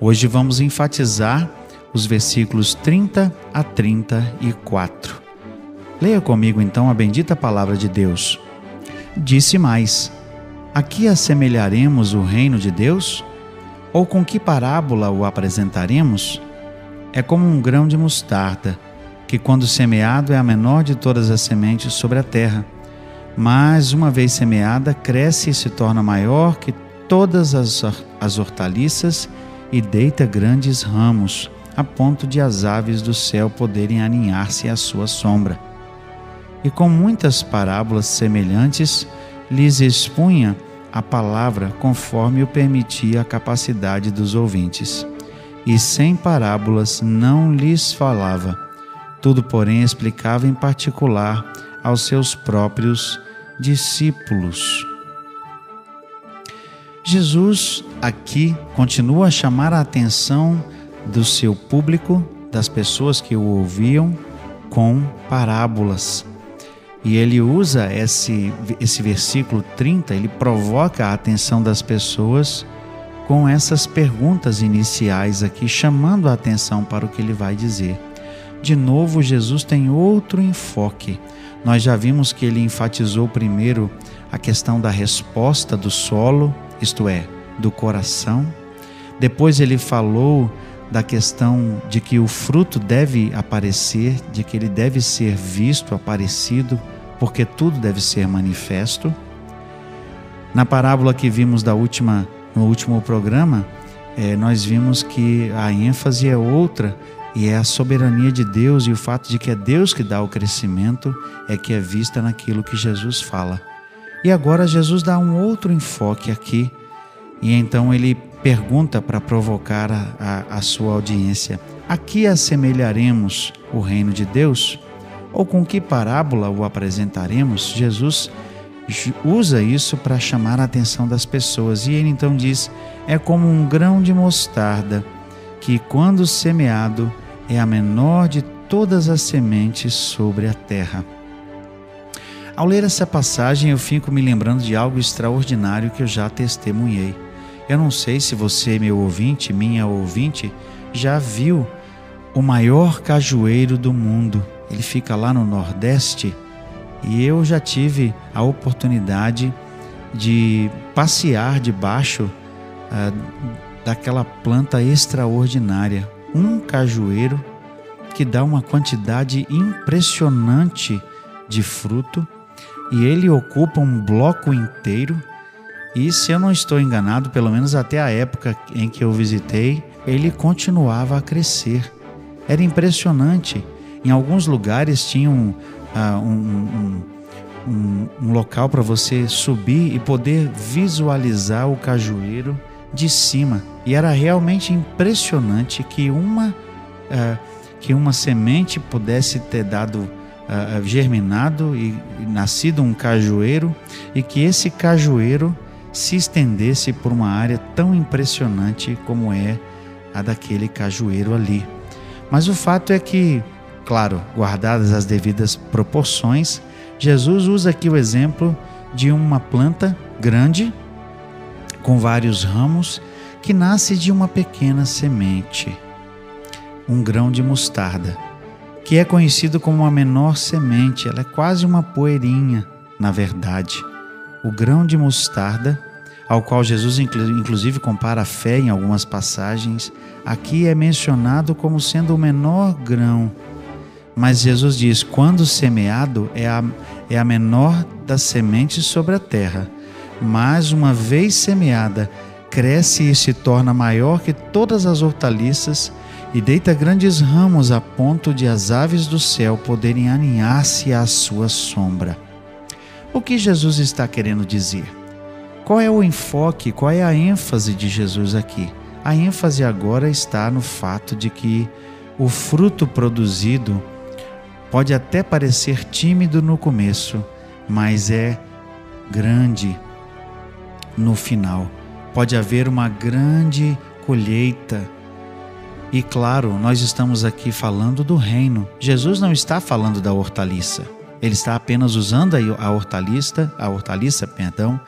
Hoje vamos enfatizar os versículos 30 a 34. Leia comigo então a bendita palavra de Deus. Disse mais: Aqui assemelharemos o reino de Deus? Ou com que parábola o apresentaremos? É como um grão de mostarda, que quando semeado é a menor de todas as sementes sobre a terra. Mas, uma vez semeada, cresce e se torna maior que todas as, as hortaliças e deita grandes ramos, a ponto de as aves do céu poderem aninhar-se à sua sombra. E com muitas parábolas semelhantes, lhes expunha a palavra conforme o permitia a capacidade dos ouvintes. E sem parábolas não lhes falava, tudo, porém, explicava em particular aos seus próprios discípulos. Jesus aqui continua a chamar a atenção do seu público, das pessoas que o ouviam, com parábolas. E ele usa esse, esse versículo 30, ele provoca a atenção das pessoas com essas perguntas iniciais aqui, chamando a atenção para o que ele vai dizer. De novo, Jesus tem outro enfoque. Nós já vimos que ele enfatizou primeiro a questão da resposta do solo, isto é, do coração. Depois ele falou da questão de que o fruto deve aparecer, de que ele deve ser visto, aparecido, porque tudo deve ser manifesto. Na parábola que vimos da última, no último programa, é, nós vimos que a ênfase é outra e é a soberania de Deus e o fato de que é Deus que dá o crescimento é que é vista naquilo que Jesus fala. E agora Jesus dá um outro enfoque aqui, e então ele pergunta para provocar a, a, a sua audiência: Aqui assemelharemos o reino de Deus? Ou com que parábola o apresentaremos? Jesus usa isso para chamar a atenção das pessoas. E ele então diz: é como um grão de mostarda, que quando semeado é a menor de todas as sementes sobre a terra. Ao ler essa passagem, eu fico me lembrando de algo extraordinário que eu já testemunhei. Eu não sei se você, meu ouvinte, minha ouvinte, já viu o maior cajueiro do mundo. Ele fica lá no Nordeste e eu já tive a oportunidade de passear debaixo ah, daquela planta extraordinária. Um cajueiro que dá uma quantidade impressionante de fruto e ele ocupa um bloco inteiro. E se eu não estou enganado, pelo menos até a época em que eu visitei, ele continuava a crescer. Era impressionante. Em alguns lugares tinha um, uh, um, um, um, um local para você subir e poder visualizar o cajueiro de cima. E era realmente impressionante que uma, uh, que uma semente pudesse ter dado germinado e, e nascido um cajueiro e que esse cajueiro se estendesse por uma área tão impressionante como é a daquele cajueiro ali. Mas o fato é que, claro, guardadas as devidas proporções, Jesus usa aqui o exemplo de uma planta grande com vários ramos que nasce de uma pequena semente, um grão de mostarda que é conhecido como a menor semente, ela é quase uma poeirinha, na verdade. O grão de mostarda, ao qual Jesus inclusive compara a fé em algumas passagens, aqui é mencionado como sendo o menor grão. Mas Jesus diz: quando semeado, é a, é a menor das sementes sobre a terra. Mas uma vez semeada, cresce e se torna maior que todas as hortaliças e deita grandes ramos a ponto de as aves do céu poderem aninhar-se à sua sombra. O que Jesus está querendo dizer? Qual é o enfoque, qual é a ênfase de Jesus aqui? A ênfase agora está no fato de que o fruto produzido pode até parecer tímido no começo, mas é grande no final. Pode haver uma grande colheita. E claro, nós estamos aqui falando do reino. Jesus não está falando da hortaliça. Ele está apenas usando a hortaliça, a hortaliça, perdão,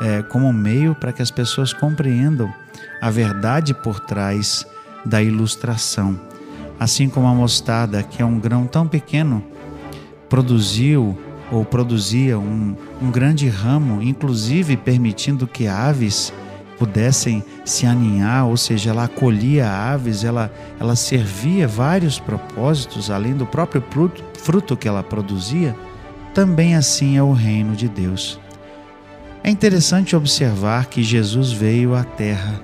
é, como meio para que as pessoas compreendam a verdade por trás da ilustração. Assim como a mostarda, que é um grão tão pequeno, produziu ou produzia um, um grande ramo, inclusive permitindo que aves pudessem se aninhar, ou seja, ela acolhia aves, ela, ela servia vários propósitos, além do próprio fruto, fruto que ela produzia, também assim é o reino de Deus. É interessante observar que Jesus veio à terra.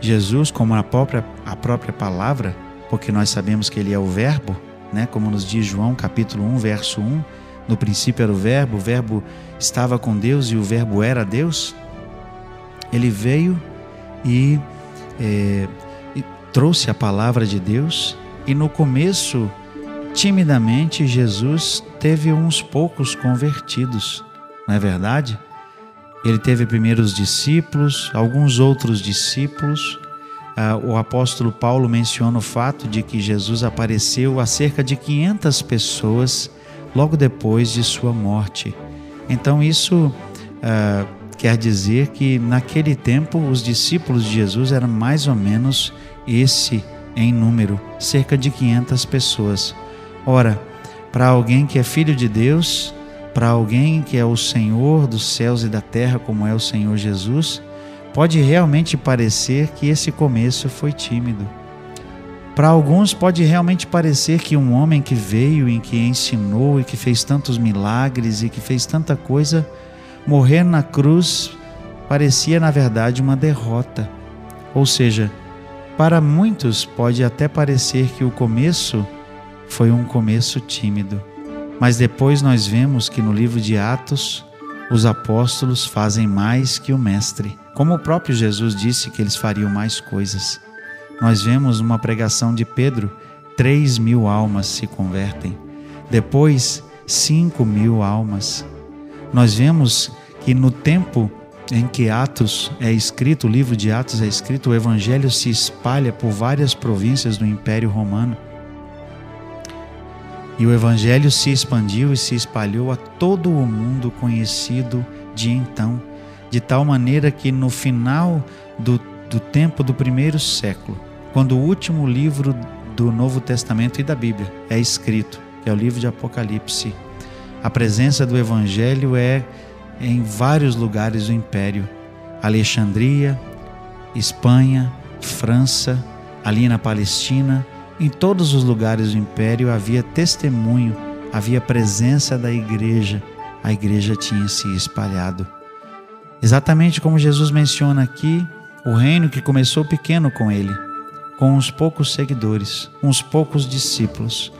Jesus, como a própria, a própria palavra, porque nós sabemos que ele é o Verbo, né? como nos diz João capítulo 1, verso 1, no princípio era o Verbo, o Verbo estava com Deus e o Verbo era Deus. Ele veio e, é, e trouxe a palavra de Deus, e no começo, timidamente, Jesus teve uns poucos convertidos, não é verdade? Ele teve primeiro os discípulos, alguns outros discípulos. Ah, o apóstolo Paulo menciona o fato de que Jesus apareceu a cerca de 500 pessoas logo depois de sua morte. Então, isso ah, quer dizer que naquele tempo os discípulos de Jesus eram mais ou menos esse em número, cerca de 500 pessoas. Ora, para alguém que é filho de Deus, para alguém que é o Senhor dos céus e da terra, como é o Senhor Jesus, pode realmente parecer que esse começo foi tímido. Para alguns pode realmente parecer que um homem que veio e que ensinou e que fez tantos milagres e que fez tanta coisa, morrer na cruz parecia na verdade uma derrota. Ou seja, para muitos pode até parecer que o começo foi um começo tímido. Mas depois nós vemos que no livro de Atos, os apóstolos fazem mais que o Mestre. Como o próprio Jesus disse que eles fariam mais coisas. Nós vemos numa pregação de Pedro, três mil almas se convertem. Depois, cinco mil almas. Nós vemos que no tempo em que Atos é escrito, o livro de Atos é escrito, o evangelho se espalha por várias províncias do Império Romano. E o Evangelho se expandiu e se espalhou a todo o mundo conhecido de então, de tal maneira que no final do, do tempo do primeiro século, quando o último livro do Novo Testamento e da Bíblia é escrito, que é o livro de Apocalipse, a presença do Evangelho é em vários lugares do Império Alexandria, Espanha, França, ali na Palestina em todos os lugares do império havia testemunho, havia presença da igreja, a igreja tinha se espalhado. Exatamente como Jesus menciona aqui, o reino que começou pequeno com ele, com uns poucos seguidores, uns poucos discípulos.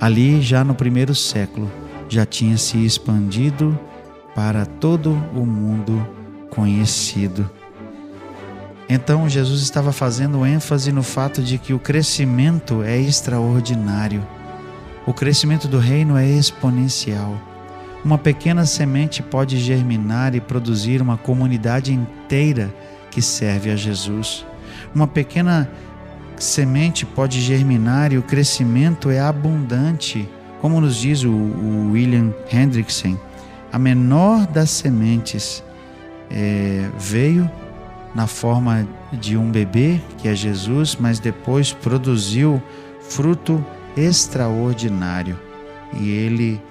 Ali, já no primeiro século, já tinha se expandido para todo o mundo conhecido. Então Jesus estava fazendo ênfase no fato de que o crescimento é extraordinário. O crescimento do reino é exponencial. Uma pequena semente pode germinar e produzir uma comunidade inteira que serve a Jesus. Uma pequena semente pode germinar e o crescimento é abundante. Como nos diz o, William Hendrickson, a menor das sementes é, veio na forma de um bebê, que é Jesus, mas depois produziu fruto extraordinário. E ele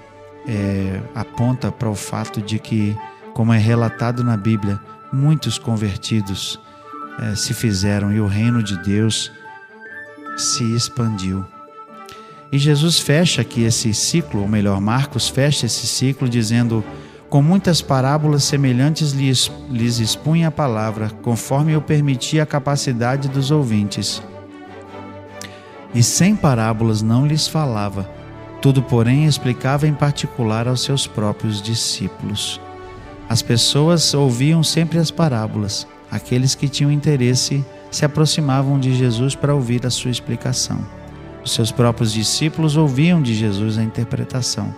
é, aponta para o fato de que, como é relatado na Bíblia, muitos convertidos é, se fizeram e o reino de Deus se expandiu. E Jesus fecha aqui esse ciclo, ou melhor, Marcos fecha esse ciclo dizendo com muitas parábolas semelhantes lhes, lhes expunha a palavra, conforme eu permitia a capacidade dos ouvintes. E sem parábolas não lhes falava, tudo, porém, explicava em particular aos seus próprios discípulos. As pessoas ouviam sempre as parábolas, aqueles que tinham interesse se aproximavam de Jesus para ouvir a sua explicação. Os seus próprios discípulos ouviam de Jesus a interpretação.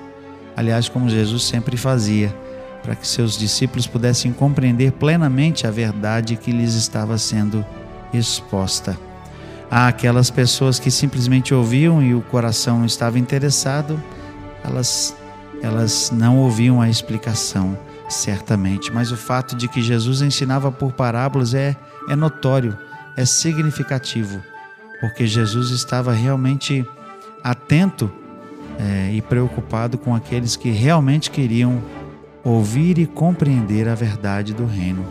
Aliás, como Jesus sempre fazia, para que seus discípulos pudessem compreender plenamente a verdade que lhes estava sendo exposta. Há aquelas pessoas que simplesmente ouviam e o coração estava interessado, elas, elas não ouviam a explicação, certamente, mas o fato de que Jesus ensinava por parábolas é, é notório, é significativo, porque Jesus estava realmente atento é, e preocupado com aqueles que realmente queriam ouvir e compreender a verdade do reino.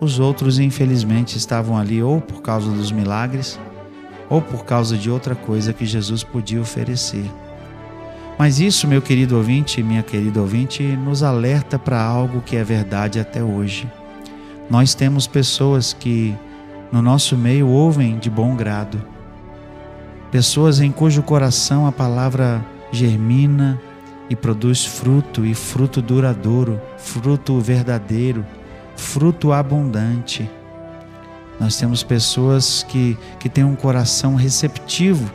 Os outros, infelizmente, estavam ali ou por causa dos milagres ou por causa de outra coisa que Jesus podia oferecer. Mas isso, meu querido ouvinte minha querida ouvinte, nos alerta para algo que é verdade até hoje. Nós temos pessoas que no nosso meio ouvem de bom grado, pessoas em cujo coração a palavra germina e produz fruto, e fruto duradouro, fruto verdadeiro, fruto abundante. Nós temos pessoas que, que têm um coração receptivo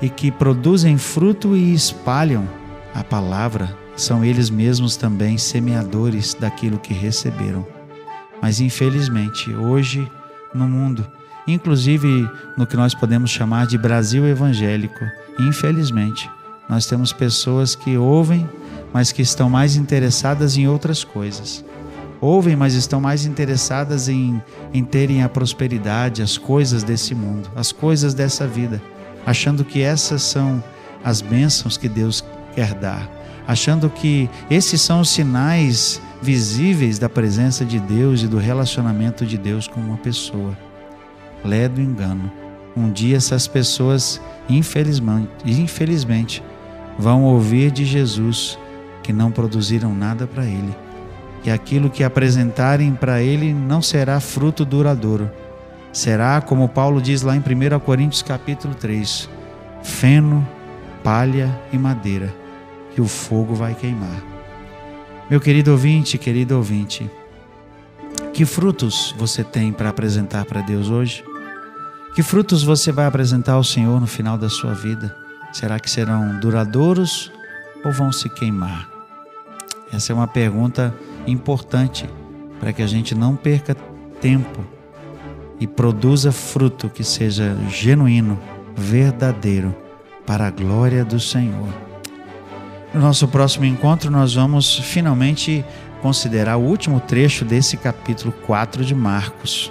e que produzem fruto e espalham a palavra. São eles mesmos também semeadores daquilo que receberam. Mas infelizmente, hoje no mundo, inclusive no que nós podemos chamar de Brasil evangélico, infelizmente, nós temos pessoas que ouvem, mas que estão mais interessadas em outras coisas. Ouvem, mas estão mais interessadas em, em terem a prosperidade, as coisas desse mundo, as coisas dessa vida, achando que essas são as bênçãos que Deus quer dar, achando que esses são os sinais visíveis da presença de Deus e do relacionamento de Deus com uma pessoa. Lé do engano. Um dia essas pessoas, infelizmente, infelizmente vão ouvir de Jesus que não produziram nada para ele, que aquilo que apresentarem para ele não será fruto duradouro. Será, como Paulo diz lá em 1 Coríntios capítulo 3, feno, palha e madeira, que o fogo vai queimar. Meu querido ouvinte, querido ouvinte, que frutos você tem para apresentar para Deus hoje? Que frutos você vai apresentar ao Senhor no final da sua vida? Será que serão duradouros ou vão se queimar? Essa é uma pergunta importante para que a gente não perca tempo e produza fruto que seja genuíno, verdadeiro, para a glória do Senhor. No nosso próximo encontro, nós vamos finalmente considerar o último trecho desse capítulo 4 de Marcos.